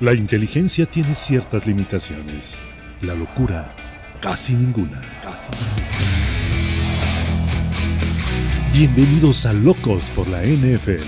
La inteligencia tiene ciertas limitaciones. La locura, casi ninguna. Casi Bienvenidos a Locos por la NFL.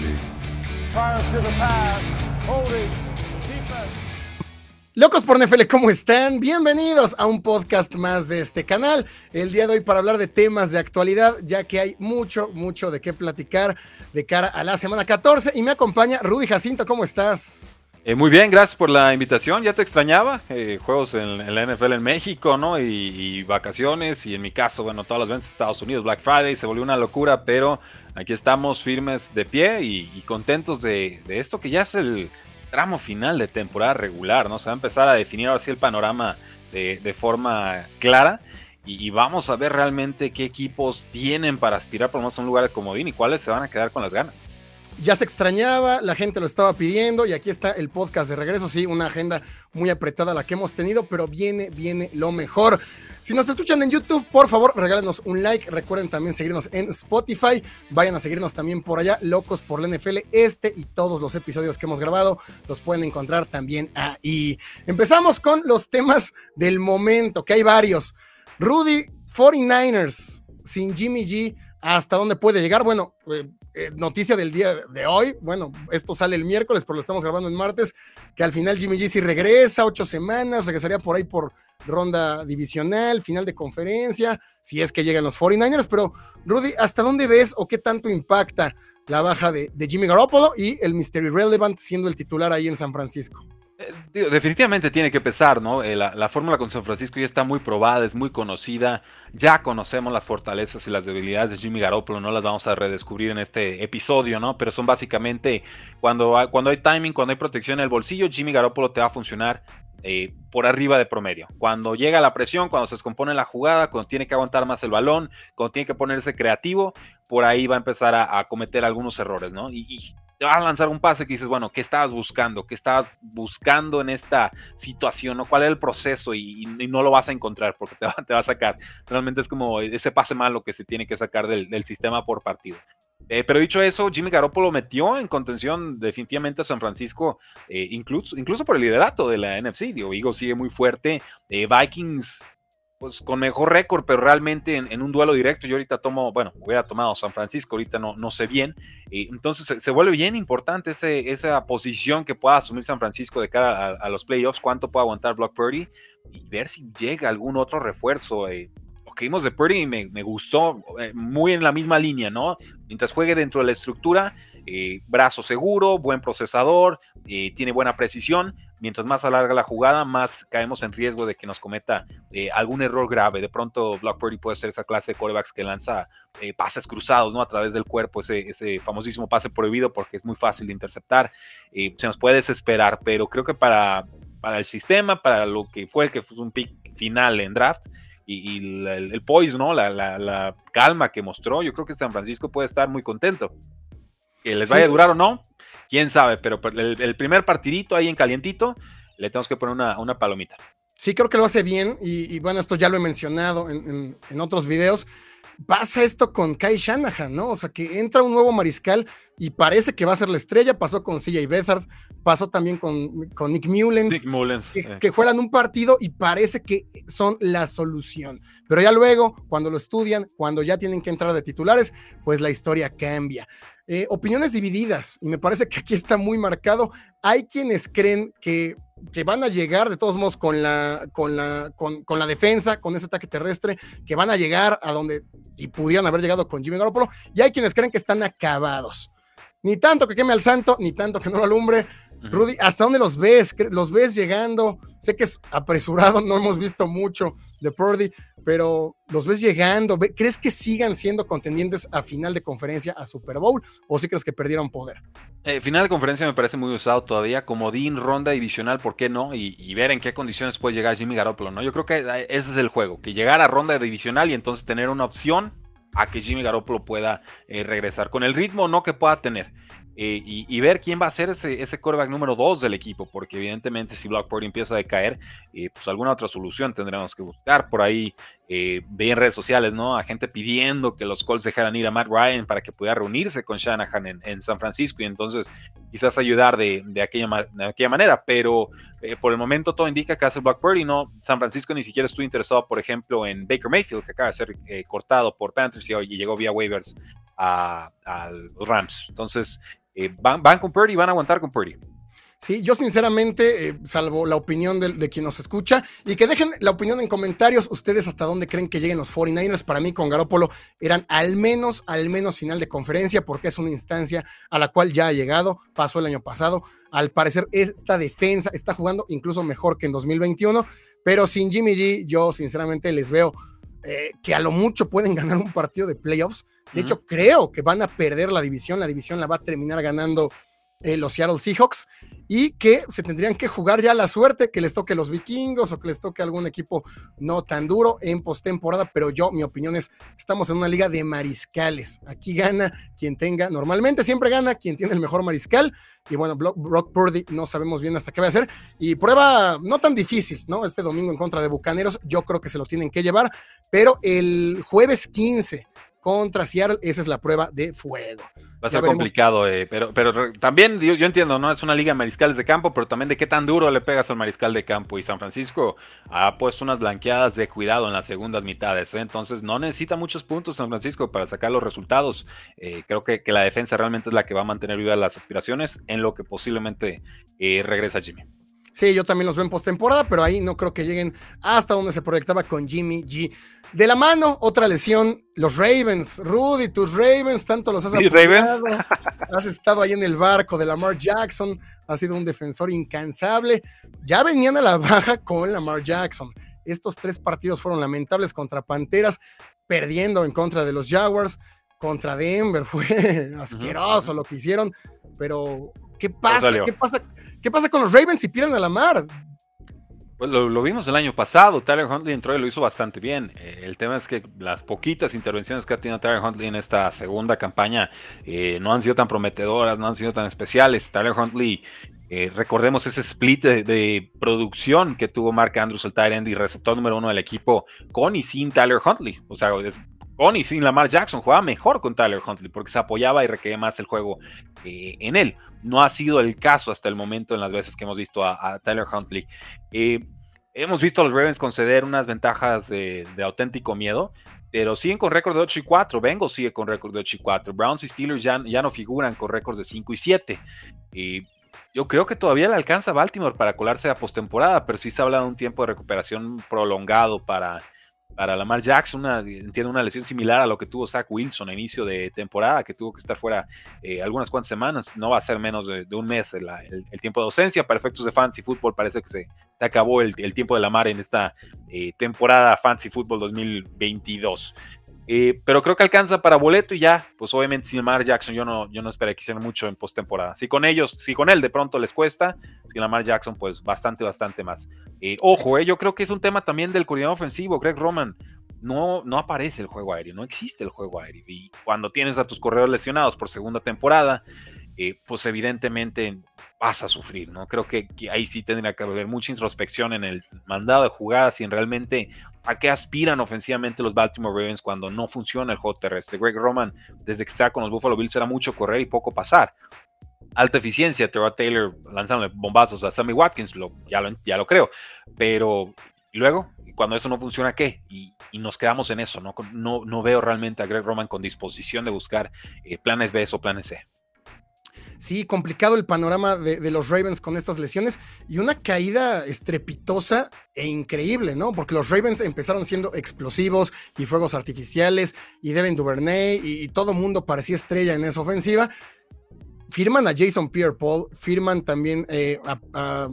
Locos por NFL, ¿cómo están? Bienvenidos a un podcast más de este canal. El día de hoy para hablar de temas de actualidad, ya que hay mucho, mucho de qué platicar de cara a la semana 14. Y me acompaña Rudy Jacinto, ¿cómo estás? Eh, muy bien, gracias por la invitación. Ya te extrañaba. Eh, juegos en, la NFL en México, ¿no? Y, vacaciones. Y en mi caso, bueno, todas las ventas de Estados Unidos, Black Friday, se volvió una locura, pero aquí estamos firmes de pie y, contentos de, esto que ya es el tramo final de temporada regular, ¿no? Se va a empezar a definir así el panorama de, forma clara. Y, vamos a ver realmente qué equipos tienen para aspirar por menos a un lugar de comodín y cuáles se van a quedar con las ganas ya se extrañaba, la gente lo estaba pidiendo y aquí está el podcast de regreso, sí, una agenda muy apretada la que hemos tenido, pero viene, viene lo mejor. Si nos escuchan en YouTube, por favor, regálenos un like. Recuerden también seguirnos en Spotify. Vayan a seguirnos también por allá, Locos por la NFL. Este y todos los episodios que hemos grabado los pueden encontrar también ahí. Empezamos con los temas del momento, que hay varios. Rudy, 49ers, sin Jimmy G, ¿hasta dónde puede llegar? Bueno, eh, noticia del día de hoy, bueno, esto sale el miércoles, pero lo estamos grabando en martes, que al final Jimmy G regresa, ocho semanas, regresaría por ahí por ronda divisional, final de conferencia, si es que llegan los 49ers, pero Rudy, ¿hasta dónde ves o qué tanto impacta la baja de, de Jimmy Garoppolo y el Mystery Relevant siendo el titular ahí en San Francisco? Eh, definitivamente tiene que pesar, ¿no? Eh, la, fórmula con San Francisco ya está muy probada, es muy conocida, ya conocemos las fortalezas y las debilidades de Jimmy Garoppolo, no las vamos a redescubrir en este episodio, ¿no? Pero son básicamente cuando, cuando hay timing, cuando hay protección en el bolsillo, Jimmy Garoppolo te va a funcionar eh, por arriba de promedio. Cuando llega la presión, cuando se descompone la jugada, cuando tiene que aguantar más el balón, cuando tiene que ponerse creativo, por ahí va a empezar a, cometer algunos errores, ¿no? y te vas a lanzar un pase que dices, bueno, ¿qué estabas buscando? ¿Qué estabas buscando en esta situación? ¿Cuál es el proceso? Y, no lo vas a encontrar porque te va, te va, a sacar. Realmente es como ese pase malo que se tiene que sacar del, sistema por partido. Eh, pero dicho eso, Jimmy Garoppolo metió en contención definitivamente a San Francisco, eh, incluso, incluso por el liderato de la NFC. Digo, sigue muy fuerte. Eh, Vikings pues con mejor récord, pero realmente en, un duelo directo, yo ahorita tomo, bueno, hubiera tomado San Francisco, ahorita no, no sé bien, y entonces se, vuelve bien importante ese, esa posición que pueda asumir San Francisco de cara a, los playoffs, cuánto puede aguantar Block Purdy y ver si llega algún otro refuerzo. Eh. Lo que vimos de Purdy me, gustó, eh, muy en la misma línea, ¿no? Mientras juegue dentro de la estructura, eh, brazo seguro, buen procesador, tiene buena precisión, mientras más alarga la jugada, más caemos en riesgo de que nos cometa eh, algún error grave. De pronto, Block Purdy puede ser esa clase de quarterbacks que lanza eh, pases cruzados ¿no? a través del cuerpo, ese, ese, famosísimo pase prohibido porque es muy fácil de interceptar. Eh, se nos puede desesperar, pero creo que para, para el sistema, para lo que fue, que fue un pick final en draft, y, el, poise, ¿no? La, la, calma que mostró, yo creo que San Francisco puede estar muy contento. Que les vaya a durar o no, quién sabe, pero el, primer partidito ahí en calientito, le tenemos que poner una, palomita. Sí, creo que lo hace bien y, bueno, esto ya lo he mencionado en, en, otros videos. Pasa esto con Kai Shanahan, ¿no? O sea, que entra un nuevo mariscal y parece que va a ser la estrella. Pasó con CJ Beathard, pasó también con, con Nick Mullens, que, eh. que, juegan un partido y parece que son la solución. Pero ya luego, cuando lo estudian, cuando ya tienen que entrar de titulares, pues la historia cambia. Eh, opiniones divididas, y me parece que aquí está muy marcado. Hay quienes creen que, que van a llegar, de todos modos, con la, con, la, con, con, la defensa, con ese ataque terrestre, que van a llegar a donde y pudieran haber llegado con Jimmy Garoppolo, y hay quienes creen que están acabados. Ni tanto que queme al santo, ni tanto que no lo alumbre. Rudy, ¿hasta dónde los ves? ¿Los ves llegando? Sé que es apresurado, no hemos visto mucho de Purdy, pero los ves llegando. ¿Crees que sigan siendo contendientes a final de conferencia a Super Bowl o sí crees que perdieron poder? Eh, final de conferencia me parece muy usado todavía, como Dean, ronda divisional, ¿por qué no? Y, ver en qué condiciones puede llegar Jimmy Garoppolo, ¿no? Yo creo que eh, ese es el juego, que llegar a ronda divisional y entonces tener una opción a que Jimmy Garoppolo pueda eh, regresar, con el ritmo no que pueda tener. Y, ver quién va a ser ese, ese quarterback número 2 del equipo, porque evidentemente si Blockport empieza a decaer, pues alguna otra solución tendremos que buscar. Por ahí eh, veía en redes sociales, ¿no? A gente pidiendo que los Colts dejaran ir a Matt Ryan para que pudiera reunirse con Shanahan en, San Francisco y entonces quizás ayudar de, aquella, manera, pero eh, por el momento todo indica que hace Black Purdy, ¿no? San Francisco ni siquiera estuvo interesado, por ejemplo, en Baker Mayfield, que acaba de ser eh, cortado por Panthers y, llegó vía waivers a, los Rams. Entonces, van, van con Purdy y van a aguantar con Purdy. Sí, yo sinceramente, eh, salvo la opinión de, quien nos escucha, y que dejen la opinión en comentarios, ustedes hasta dónde creen que lleguen los 49ers. Para mí, con Garópolo, eran al menos, al menos final de conferencia, porque es una instancia a la cual ya ha llegado, pasó el año pasado. Al parecer, esta defensa está jugando incluso mejor que en 2021, pero sin Jimmy G, yo sinceramente les veo eh, que a lo mucho pueden ganar un partido de playoffs. De hecho, creo que van a perder la división. La división la va a terminar ganando eh, los Seattle Seahawks y que se tendrían que jugar ya la suerte que les toque los vikingos o que les toque algún equipo no tan duro en postemporada, pero yo, mi opinión es, estamos en una liga de mariscales. Aquí gana quien tenga, normalmente siempre gana quien tiene el mejor mariscal. Y bueno, Brock Purdy no sabemos bien hasta qué va a hacer. Y prueba no tan difícil, ¿no? Este domingo en contra de Bucaneros, yo creo que se lo tienen que llevar, pero el jueves 15 contra Seattle, esa es la prueba de fuego. Va a ser complicado, eh, pero, pero también yo, entiendo, ¿no? Es una liga de mariscales de campo, pero también de qué tan duro le pegas al mariscal de campo. Y San Francisco ha puesto unas blanqueadas de cuidado en las segundas mitades, ¿eh? entonces no necesita muchos puntos San Francisco para sacar los resultados. Eh, creo que, que, la defensa realmente es la que va a mantener vivas las aspiraciones en lo que posiblemente regresa Jimmy. Sí, yo también los veo en postemporada, pero ahí no creo que lleguen hasta donde se proyectaba con Jimmy G. De la mano, otra lesión, los Ravens. Rudy, tus Ravens, tanto los has sí, Has estado ahí en el barco de Lamar Jackson, has sido un defensor incansable. Ya venían a la baja con Lamar Jackson. Estos tres partidos fueron lamentables contra Panteras, perdiendo en contra de los Jaguars, contra Denver. Fue asqueroso lo que hicieron, pero ¿qué pasa? ¿Qué pasa? ¿Qué pasa con los Ravens si pierden a Lamar? Pues lo, vimos el año pasado, Tyler Huntley entró y lo hizo bastante bien. Eh, el tema es que las poquitas intervenciones que ha tenido Tyler Huntley en esta segunda campaña eh, no han sido tan prometedoras, no han sido tan especiales. Tyler Huntley, eh, recordemos ese split de, producción que tuvo Mark Andrews, el Tyrant y receptor número uno del equipo, con y sin Tyler Huntley. O sea, con y sin Lamar Jackson, jugaba mejor con Tyler Huntley porque se apoyaba y requería más el juego en él. No ha sido el caso hasta el momento en las veces que hemos visto a, Tyler Huntley. Eh, hemos visto a los Ravens conceder unas ventajas de, auténtico miedo, pero siguen con récord de 8 y 4. Vengo sigue con récord de 8 y 4. Browns y Steelers ya, no figuran con récords de 5 y 7. Y yo creo que todavía le alcanza Baltimore para colarse a postemporada, pero sí se habla de un tiempo de recuperación prolongado para, para Lamar Jackson, una, entiendo una lesión similar a lo que tuvo Zach Wilson a inicio de temporada, que tuvo que estar fuera eh, algunas cuantas semanas, no va a ser menos de, un mes el, tiempo de ausencia, para efectos de fantasy fútbol parece que se, acabó el, tiempo de Lamar en esta eh, temporada fantasy fútbol 2022. Eh, pero creo que alcanza para boleto y ya, pues obviamente sin Lamar Jackson yo no, yo no espero que hicieran mucho en postemporada. Si con ellos, si con él de pronto les cuesta, sin Lamar Jackson pues bastante, bastante más. Eh, ojo, eh, yo creo que es un tema también del coordinador ofensivo, Greg Roman. No, no aparece el juego aéreo, no existe el juego aéreo. Y cuando tienes a tus corredores lesionados por segunda temporada, pues evidentemente vas a sufrir, ¿no? Creo que, ahí sí tendría que haber mucha introspección en el mandado de jugadas y en realmente a qué aspiran ofensivamente los Baltimore Ravens cuando no funciona el juego terrestre. Greg Roman, desde que está con los Buffalo Bills, era mucho correr y poco pasar. Alta eficiencia, Terrell Taylor lanzando bombazos a Sammy Watkins, lo, ya, lo, ya lo creo, pero luego, cuando eso no funciona, ¿qué? Y, nos quedamos en eso, ¿no? ¿no? No, veo realmente a Greg Roman con disposición de buscar eh, planes B o planes C. Sí, complicado el panorama de, los Ravens con estas lesiones y una caída estrepitosa e increíble, ¿no? Porque los Ravens empezaron siendo explosivos y fuegos artificiales y Devin Duvernay y, todo mundo parecía estrella en esa ofensiva. Firman a Jason Pierre-Paul, firman también eh, a,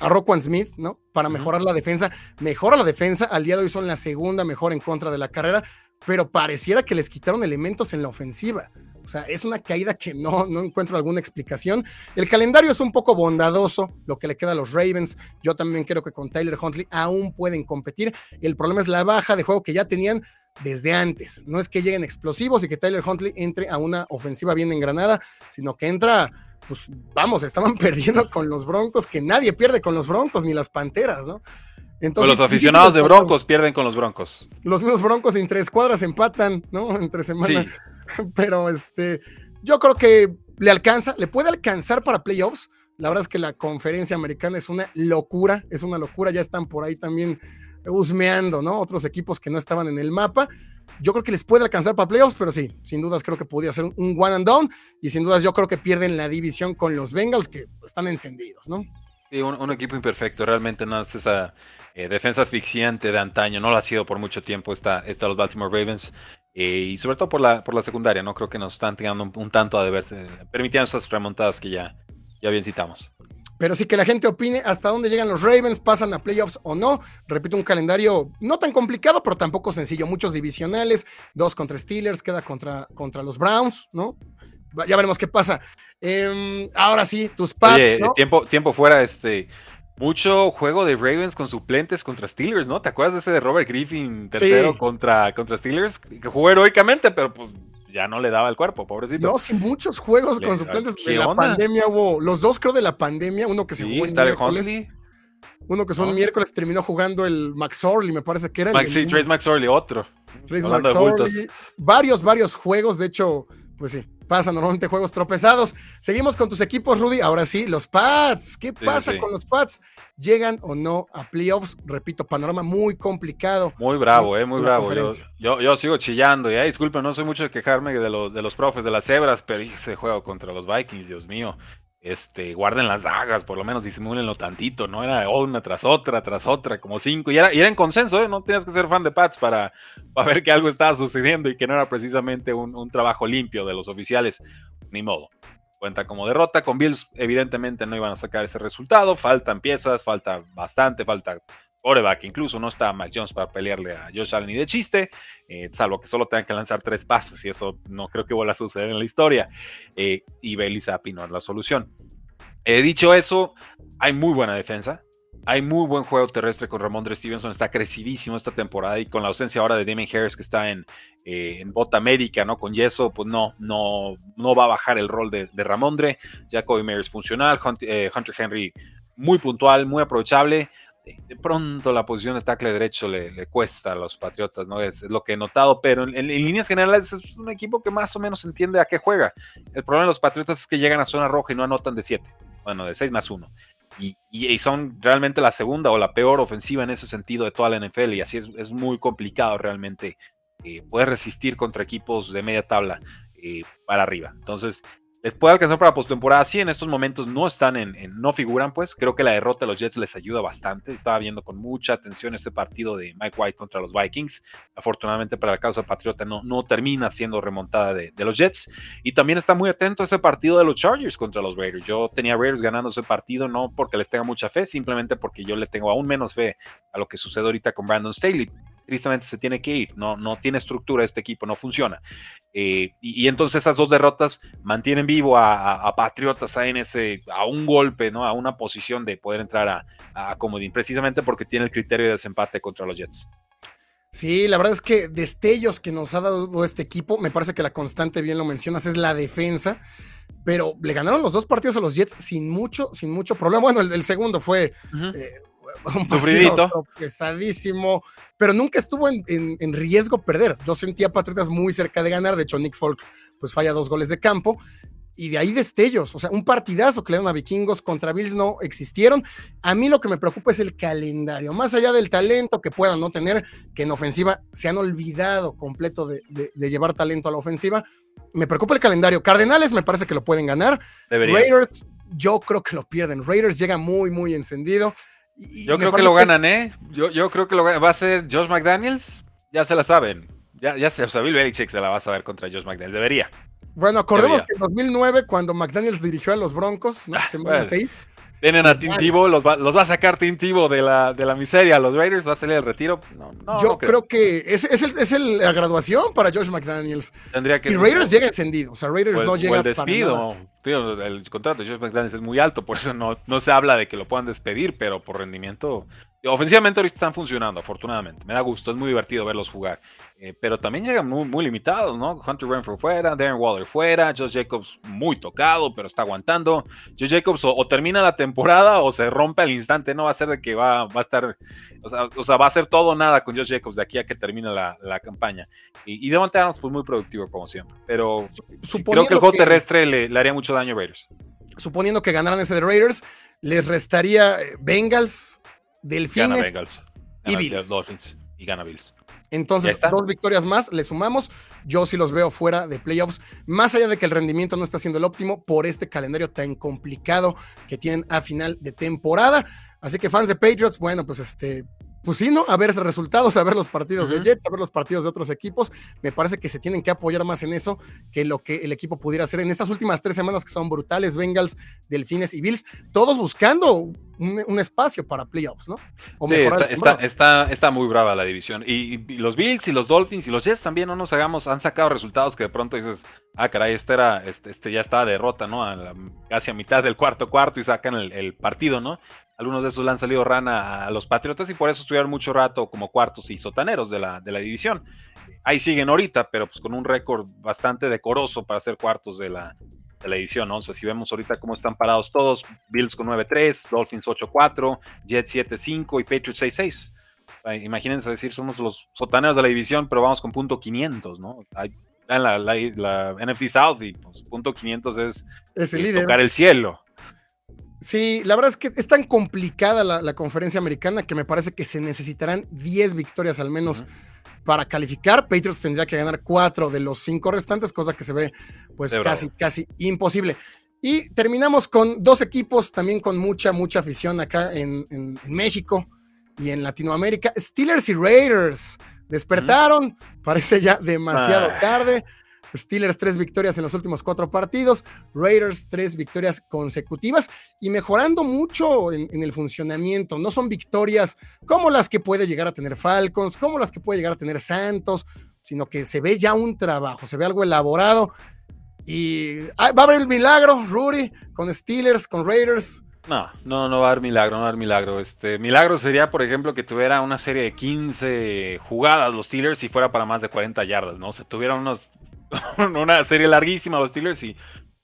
a, Smith, ¿no? Para mejorar la defensa. Mejora la defensa, al día de hoy son la segunda mejor en contra de la carrera, pero pareciera que les quitaron elementos en la ofensiva. O sea, es una caída que no, no encuentro alguna explicación. El calendario es un poco bondadoso, lo que le queda a los Ravens. Yo también creo que con Tyler Huntley aún pueden competir. El problema es la baja de juego que ya tenían desde antes. No es que lleguen explosivos y que Tyler Huntley entre a una ofensiva bien engranada, sino que entra, pues vamos, estaban perdiendo con los Broncos, que nadie pierde con los Broncos, ni las Panteras, ¿no? Entonces, los aficionados de Broncos pierden con los Broncos. Los mismos Broncos en tres cuadras empatan, ¿no? Entre semana. Pero este, yo creo que le alcanza, le puede alcanzar para playoffs. La verdad es que la conferencia americana es una locura, es una locura. Ya están por ahí también husmeando, ¿no? Otros equipos que no estaban en el mapa. Yo creo que les puede alcanzar para playoffs, pero sí, sin dudas creo que podría ser un one and down. Y sin dudas yo creo que pierden la división con los Bengals, que están encendidos, ¿no? Sí, un, equipo imperfecto, realmente no es esa eh, defensa asfixiante de antaño, no lo ha sido por mucho tiempo esta, esta los Baltimore Ravens. Eh, y sobre todo por la, por la secundaria, ¿no? Creo que nos están tirando un, tanto a deberse, permitiendo esas remontadas que ya, ya bien citamos. Pero sí que la gente opine hasta dónde llegan los Ravens, pasan a playoffs o no. Repito, un calendario no tan complicado, pero tampoco sencillo. Muchos divisionales, dos contra Steelers, queda contra, contra los Browns, ¿no? Ya veremos qué pasa. Em, ahora sí, tus Pats. tiempo, tiempo fuera, este. Mucho juego de Ravens con suplentes contra Steelers, ¿no? ¿Te acuerdas de ese de Robert Griffin tercero contra, contra Steelers? Que jugó heroicamente, pero pues ya no le daba el cuerpo, pobrecito. No, sí, muchos juegos con suplentes de la pandemia hubo. Los dos, creo, de la pandemia, uno que se jugó en miércoles. Uno que son miércoles terminó jugando el Max Orley, me parece que era. Max, sí, Trace Max Orley, otro. Trace Max Orley. Varios, varios juegos, de hecho, pues sí, pasa normalmente juegos tropezados. Seguimos con tus equipos, Rudy. Ahora sí, los Pats. ¿Qué pasa con los Pats? ¿Llegan o no a playoffs? Repito, panorama muy complicado. Muy bravo, eh, muy bravo. Yo, yo, sigo chillando. Ya, disculpen, no soy mucho de quejarme de, los, de los profes de las cebras, pero ese juego contra los Vikings, Dios mío este, guarden las dagas, por lo menos disimúlenlo tantito, ¿no? Era una tras otra, tras otra, como cinco, y era, era en consenso, ¿eh? No tienes que ser fan de Pats para, para, ver que algo estaba sucediendo y que no era precisamente un, un, trabajo limpio de los oficiales, ni modo. Cuenta como derrota, con Bills evidentemente no iban a sacar ese resultado, faltan piezas, falta bastante, falta coreback, incluso no está Mac Jones para pelearle a Josh Allen ni de chiste, eh, salvo que solo tengan que lanzar tres pasos y eso no creo que vuelva a suceder en la historia. Eh, y Bailey Zappi no es la solución. He dicho eso, hay muy buena defensa, hay muy buen juego terrestre con Ramondre Stevenson, está crecidísimo esta temporada y con la ausencia ahora de Damien Harris que está en, eh, en Bota América, ¿no? Con yeso, pues no, no, no va a bajar el rol de, Ramondre. Jacoby Myers funcional, Hunter Henry muy puntual, muy aprovechable de pronto la posición de tackle derecho le, cuesta a los Patriotas, ¿no? Es, lo que he notado, pero en, líneas generales es un equipo que más o menos entiende a qué juega. El problema de los Patriotas es que llegan a zona roja y no anotan de 7, bueno, de 6 más 1. Y, son realmente la segunda o la peor ofensiva en ese sentido de toda la NFL y así es, muy complicado realmente eh, poder resistir contra equipos de media tabla eh, para arriba. Entonces, les puede alcanzar para postemporada. Sí, en estos momentos no están en, no figuran, pues creo que la derrota de los Jets les ayuda bastante. Estaba viendo con mucha atención este partido de Mike White contra los Vikings. Afortunadamente para la causa patriota no, no termina siendo remontada de, los Jets. Y también está muy atento ese partido de los Chargers contra los Raiders. Yo tenía Raiders ganando ese partido no porque les tenga mucha fe, simplemente porque yo les tengo aún menos fe a lo que sucede ahorita con Brandon Staley tristemente se tiene que ir, no, no tiene estructura este equipo, no funciona. Eh, y, entonces esas dos derrotas mantienen vivo a, Patriotas a, en ese, a un golpe, ¿no? a una posición de poder entrar a, a Comodín, precisamente porque tiene el criterio de desempate contra los Jets. Sí, la verdad es que destellos que nos ha dado este equipo, me parece que la constante, bien lo mencionas, es la defensa pero le ganaron los dos partidos a los Jets sin mucho, sin mucho problema. Bueno, el, segundo fue un partido pesadísimo, pero nunca estuvo en, riesgo perder. Yo sentía a Patriotas muy cerca de ganar, de hecho Nick Folk pues falla dos goles de campo, y de ahí destellos, o sea, un partidazo que le dan a Vikingos contra Bills no existieron. A mí lo que me preocupa es el calendario, más allá del talento que puedan no tener, que en ofensiva se han olvidado completo de, llevar talento a la ofensiva. Me preocupa el calendario. Cardenales me parece que lo pueden ganar. Raiders, yo creo que lo pierden. Raiders llega muy, muy encendido yo creo que lo ganan, ¿eh? Yo, yo creo que lo Va a ser Josh McDaniels. Ya se la saben. Ya, ya se, o sea, Bill Belichick se la va a saber contra Josh McDaniels. Debería. Bueno, acordemos que en 2009, cuando McDaniels dirigió a los Broncos, ¿no? Ah, semana 6, Vienen a Tintivo, los va, los va a sacar Tintivo de la, de la miseria. Los Raiders va a salir al retiro. Yo creo. que es, es, el, la graduación para Josh McDaniels. Tendría que y Raiders llega encendido. O sea, Raiders no llega. O el despido. el contrato de Josh McDaniels es muy alto, por eso no, no se habla de que lo puedan despedir, pero por rendimiento. Ofensivamente ahorita están funcionando, afortunadamente. Me da gusto, es muy divertido verlos jugar. Eh, pero también llegan muy, muy, limitados, ¿no? Hunter Renfrew fuera, Darren Waller fuera, Josh Jacobs muy tocado, pero está aguantando. Josh Jacobs o, termina la temporada o se rompe al instante, no va a ser de que va, va a estar, o sea, va a ser todo nada con Josh Jacobs de aquí a que termine la, la campaña. Y, y Devontae Adams, pues muy productivo como siempre. Pero creo que el juego terrestre le, le, haría mucho daño a Raiders. Suponiendo que ganaran ese de Raiders, les restaría eh, Bengals, Delfines y Bills. y gana Bills. Entonces, dos victorias más, le sumamos. Yo sí los veo fuera de playoffs, más allá de que el rendimiento no está siendo el óptimo por este calendario tan complicado que tienen a final de temporada. Así que fans de Patriots, bueno, pues este, pues sí, ¿no? A ver resultados, a ver los partidos de Jets, a ver los partidos de otros equipos. Me parece que se tienen que apoyar más en eso que lo que el equipo pudiera hacer en estas últimas tres semanas que son brutales, Bengals, Delfines y Bills, todos buscando un, espacio para playoffs, ¿no? sí, está, está, está, muy brava la división. Y, los Bills y los Dolphins y los Jets también, no nos hagamos, han sacado resultados que de pronto dices, ah, caray, este, era, este, este ya estaba derrota, ¿no? A casi a mitad del cuarto cuarto y sacan el, el partido, ¿no? Algunos de esos le han salido rana a los Patriotas y por eso estuvieron mucho rato como cuartos y sotaneros de la, de la división. Ahí siguen ahorita, pero pues con un récord bastante decoroso para ser cuartos de la, de la división, ¿no? O sea, si vemos ahorita cómo están parados todos, Bills con 9-3, Dolphins 8-4, Jets 7-5 y Patriots 6-6. Imagínense decir, somos los sotaneros de la división, pero vamos con punto 500, ¿no? Hay, en la, la, NFC South y pues, punto 500 es, es, el líder. tocar el cielo. Sí, la verdad es que es tan complicada la, conferencia americana que me parece que se necesitarán 10 victorias al menos para calificar. Patriots tendría que ganar 4 de los 5 restantes, cosa que se ve pues casi, casi imposible. Y terminamos con dos equipos también con mucha, mucha afición acá en, México y en Latinoamérica. Steelers y Raiders despertaron, parece ya demasiado ah. tarde. Steelers tres victorias en los últimos cuatro partidos, Raiders tres victorias consecutivas y mejorando mucho en, el funcionamiento. No son victorias como las que puede llegar a tener Falcons, como las que puede llegar a tener Santos, sino que se ve ya un trabajo, se ve algo elaborado. Y va a haber el milagro, Rudy, con Steelers, con Raiders. No, no, no va a haber milagro, no va a haber milagro. Este, milagro sería, por ejemplo, que tuviera una serie de 15 jugadas los Steelers y fuera para más de 40 yardas, ¿no? O sea, tuvieran unos una serie larguísima los Steelers y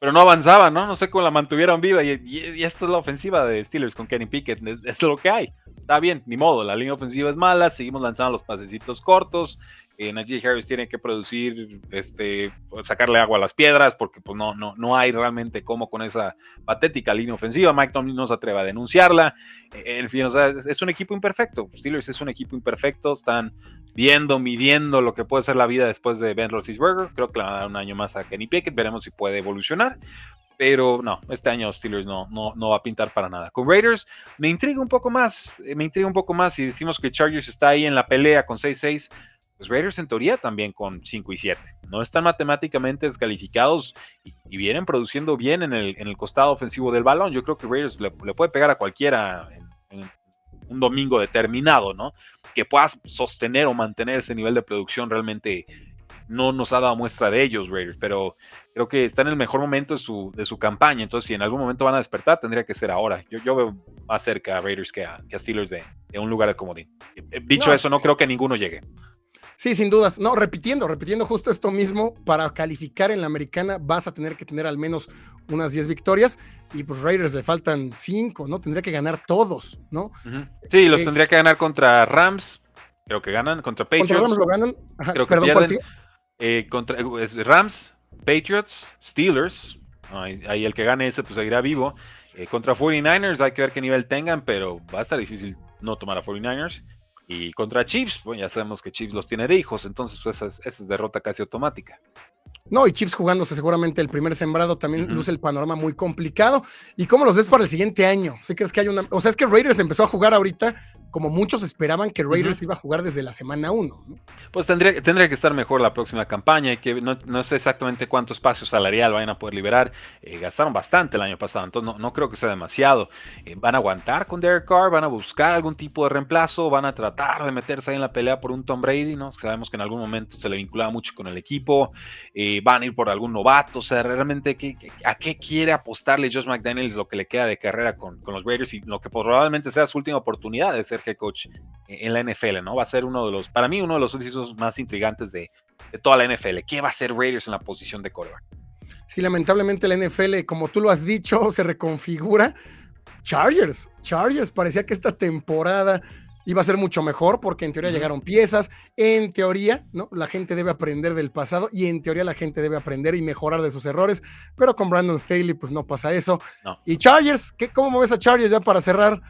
pero no avanzaban, ¿no? No sé cómo la mantuvieron viva y, y, esta es la ofensiva de Steelers con Kenny Pickett, es, lo que hay. Está bien, ni modo, la línea ofensiva es mala, seguimos lanzando los pasecitos cortos, eh, Najee Harris tiene que producir, este, sacarle agua a las piedras, porque pues no, no, no hay realmente cómo con esa patética línea ofensiva. Mike Tomlin no se atreve a denunciarla. En fin, o sea, es un equipo imperfecto. Steelers es un equipo imperfecto. Están viendo, midiendo lo que puede ser la vida después de Ben Roethlisberger. Creo que le van a dar un año más a Kenny Pickett. Veremos si puede evolucionar. Pero no, este año Steelers no, no, no va a pintar para nada. Con Raiders me intriga un poco más. Eh, me intriga un poco más. Si decimos que Chargers está ahí en la pelea con 6-6 pues Raiders en teoría también con 5 y 7. No están matemáticamente descalificados y, vienen produciendo bien en el, en el, costado ofensivo del balón. Yo creo que Raiders le, puede pegar a cualquiera en, un domingo determinado, ¿no? Que pueda sostener o mantener ese nivel de producción realmente no nos ha dado muestra de ellos, Raiders, pero creo que está en el mejor momento de su, de su campaña. Entonces, si en algún momento van a despertar, tendría que ser ahora. Yo, yo veo más cerca a Raiders que a, Steelers de, un lugar de comodín. Eh, dicho eso, no creo que ninguno llegue. Sí, sin dudas. No, repitiendo, repitiendo justo esto mismo, para calificar en la americana vas a tener que tener al menos unas 10 victorias y pues Raiders le faltan 5, ¿no? Tendría que ganar todos, ¿no? Sí, los eh, tendría que ganar contra Rams, creo que ganan, contra Patriots. Contra Rams lo ganan. creo que pierden. Eh, contra Rams, Patriots, Steelers, ahí, el que gane ese pues seguirá vivo. Eh, contra 49ers hay que ver qué nivel tengan, pero va a estar difícil no tomar a 49ers. Y contra Chiefs, pues ya sabemos que Chiefs los tiene de hijos, entonces pues, esa, es, derrota casi automática. No, y Chiefs jugándose seguramente el primer sembrado también luce el panorama muy complicado. ¿Y cómo los ves para el siguiente año? ¿Sí crees que hay una.? O sea, es que Raiders empezó a jugar ahorita como muchos esperaban que Raiders iba a jugar desde la semana 1. Pues tendría, tendría que estar mejor la próxima campaña y que no, sé exactamente cuánto espacio salarial vayan a poder liberar. Eh, gastaron bastante el año pasado, entonces no, creo que sea demasiado. Eh, van a aguantar con Derek Carr, van a buscar algún tipo de reemplazo, van a tratar de meterse ahí en la pelea por un Tom Brady, ¿no? Sabemos que en algún momento se le vinculaba mucho con el equipo, eh, van a ir por algún novato, o sea, realmente ¿a qué quiere apostarle Josh McDaniels lo que le queda de carrera con, con los Raiders y lo que probablemente sea su última oportunidad de ser ser head coach en la NFL, ¿no? Va a ser uno de los, para mí, uno de los ejercicios más intrigantes de, de toda la NFL. ¿Qué va a hacer Raiders en la posición de coreback? Sí, lamentablemente la NFL, como tú lo has dicho, se reconfigura. Chargers, Chargers, parecía que esta temporada iba a ser mucho mejor porque en teoría llegaron piezas, en teoría, ¿no? La gente debe aprender del pasado y en teoría la gente debe aprender y mejorar de sus errores, pero con Brandon Staley pues no pasa eso. Y Chargers, ¿qué, ¿cómo ves a Chargers ya para cerrar?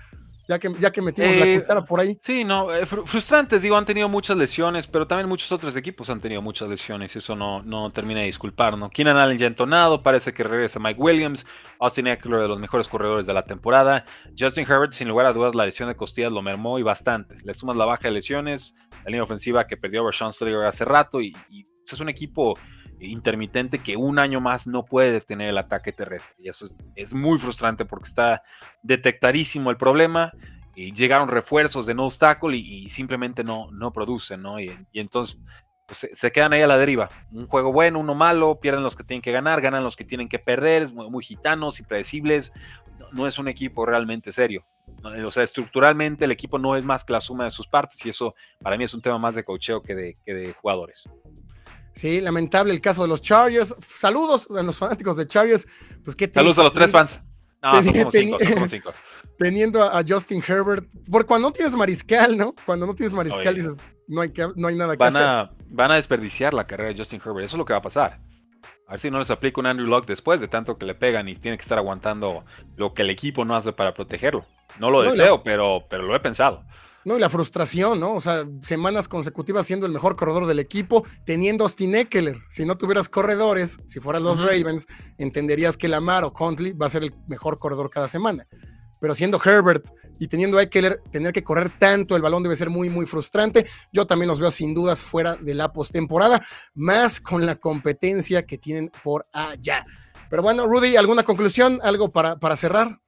Ya que, ya que metimos la eh, cuchara por ahí. Sí, no, eh, frustrantes, digo, han tenido muchas lesiones, pero también muchos otros equipos han tenido muchas lesiones y eso no, no termina de disculpar, ¿no? Keenan Allen ya entonado, parece que regresa Mike Williams, Austin Eckler de los mejores corredores de la temporada, Justin Herbert, sin lugar a dudas, la lesión de costillas lo mermó y bastante. Le sumas la baja de lesiones, la línea ofensiva que perdió a Rashawn Slater hace rato y, y es un equipo intermitente que un año más no puede detener el ataque terrestre. Y eso es, muy frustrante porque está detectadísimo el problema. Y llegaron refuerzos de no obstáculo y, simplemente no, no producen, ¿no? Y, entonces pues, se, quedan ahí a la deriva. Un juego bueno, uno malo, pierden los que tienen que ganar, ganan los que tienen que perder, muy, muy gitanos, impredecibles. No, es un equipo realmente serio. O sea, estructuralmente el equipo no es más que la suma de sus partes y eso para mí es un tema más de cocheo que de, que de jugadores. Sí, lamentable el caso de los Chargers. Saludos a los fanáticos de Chargers. Pues qué Saludos a los tres fans. No, cinco, Teniendo a, Justin Herbert. Porque cuando no tienes mariscal, ¿no? Cuando no tienes mariscal dices, no hay, que, no hay nada van que a, hacer. Van a desperdiciar la carrera de Justin Herbert. Eso es lo que va a pasar. A ver si no les aplica un Andrew Locke después de tanto que le pegan y tiene que estar aguantando lo que el equipo no hace para protegerlo. No lo deseo, pero, pero lo he pensado. No, y la frustración, ¿no? O sea, semanas consecutivas siendo el mejor corredor del equipo, teniendo Austin Eckler. Si no tuvieras corredores, si fueras los Ravens, entenderías que Lamar o Contley va a ser el mejor corredor cada semana. Pero siendo Herbert y teniendo a Eckler, tener que correr tanto el balón debe ser muy, muy frustrante. Yo también los veo sin dudas fuera de la postemporada, más con la competencia que tienen por allá. Pero bueno, Rudy, ¿alguna conclusión? ¿Algo para, para cerrar?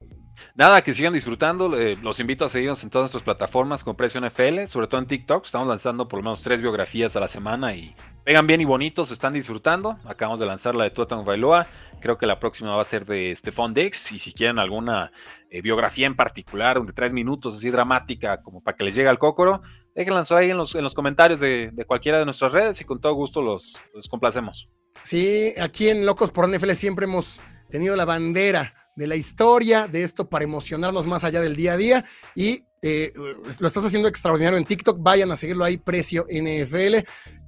Nada, que sigan disfrutando. Eh, los invito a seguirnos en todas nuestras plataformas con Precio NFL, sobre todo en TikTok. Estamos lanzando por lo menos tres biografías a la semana y pegan bien y bonitos, están disfrutando. Acabamos de lanzar la de Tuatón Bailoa. Creo que la próxima va a ser de Stefan Dix. Y si quieren alguna eh, biografía en particular, de tres minutos, así dramática, como para que les llegue al cócoro, déjenla ahí en los, en los comentarios de, cualquiera de nuestras redes y con todo gusto los, los complacemos. Sí, aquí en Locos por NFL siempre hemos tenido la bandera de la historia, de esto para emocionarnos más allá del día a día. Y eh, lo estás haciendo extraordinario en TikTok. Vayan a seguirlo ahí, precio NFL,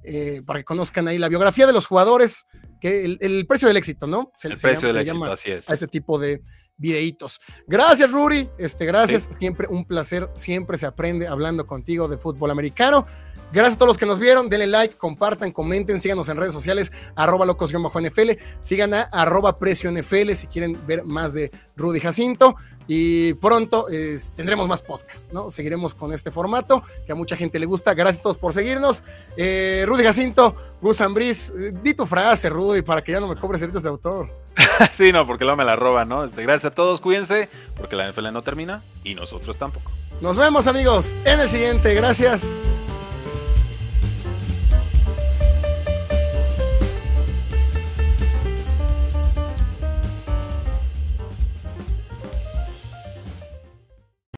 eh, para que conozcan ahí la biografía de los jugadores, que el, precio del éxito, ¿no? el precio del éxito, así es. A este tipo de videitos. Gracias, Ruri. Este, gracias. Siempre un placer. Siempre se aprende hablando contigo de fútbol americano. Gracias a todos los que nos vieron. Denle like, compartan, comenten, síganos en redes sociales, arroba locos-nfl, sigan a arroba precio NFL si quieren ver más de Rudy Jacinto. Y pronto tendremos más podcasts, ¿no? Seguiremos con este formato que a mucha gente le gusta. Gracias a todos por seguirnos. Eh, Rudy Jacinto, Gus Ambris, eh, di tu frase, Rudy, para que ya no me cobres derechos de autor. sí, no, porque luego me la roban, ¿no? Este, gracias a todos, cuídense, porque la NFL no termina y nosotros tampoco. Nos vemos, amigos, en el siguiente. Gracias.